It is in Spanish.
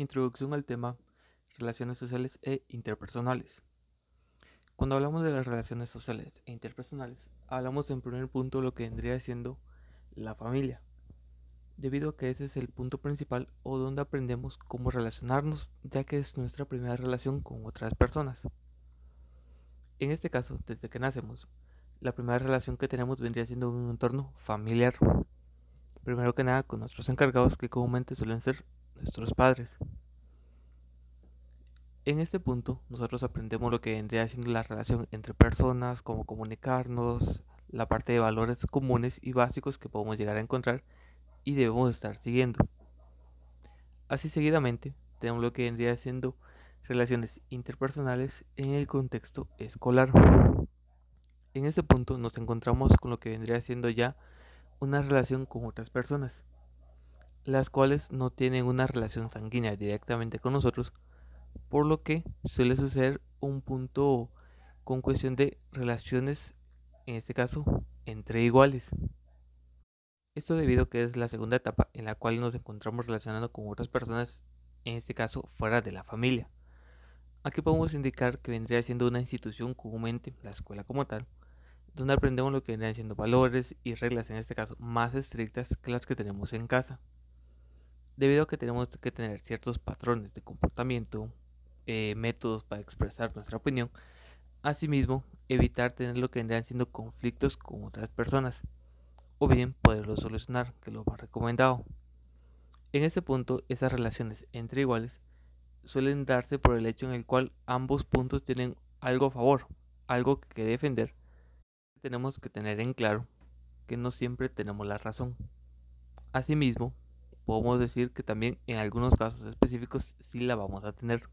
Introducción al tema relaciones sociales e interpersonales. Cuando hablamos de las relaciones sociales e interpersonales, hablamos en primer punto lo que vendría siendo la familia, debido a que ese es el punto principal o donde aprendemos cómo relacionarnos, ya que es nuestra primera relación con otras personas. En este caso, desde que nacemos, la primera relación que tenemos vendría siendo un entorno familiar. Primero que nada con nuestros encargados que comúnmente suelen ser nuestros padres. En este punto, nosotros aprendemos lo que vendría siendo la relación entre personas, cómo comunicarnos, la parte de valores comunes y básicos que podemos llegar a encontrar y debemos estar siguiendo. Así seguidamente, tenemos lo que vendría siendo relaciones interpersonales en el contexto escolar. En este punto nos encontramos con lo que vendría siendo ya una relación con otras personas, las cuales no tienen una relación sanguínea directamente con nosotros, por lo que suele suceder un punto con cuestión de relaciones, en este caso, entre iguales. Esto debido a que es la segunda etapa en la cual nos encontramos relacionando con otras personas, en este caso fuera de la familia. Aquí podemos indicar que vendría siendo una institución comúnmente, la escuela como tal, donde aprendemos lo que vendrían siendo valores y reglas, en este caso más estrictas que las que tenemos en casa debido a que tenemos que tener ciertos patrones de comportamiento, eh, métodos para expresar nuestra opinión, asimismo evitar tener lo que vendrían siendo conflictos con otras personas, o bien poderlos solucionar, que es lo más recomendado. En este punto, esas relaciones entre iguales suelen darse por el hecho en el cual ambos puntos tienen algo a favor, algo que defender. Tenemos que tener en claro que no siempre tenemos la razón. Asimismo, podemos decir que también en algunos casos específicos sí la vamos a tener.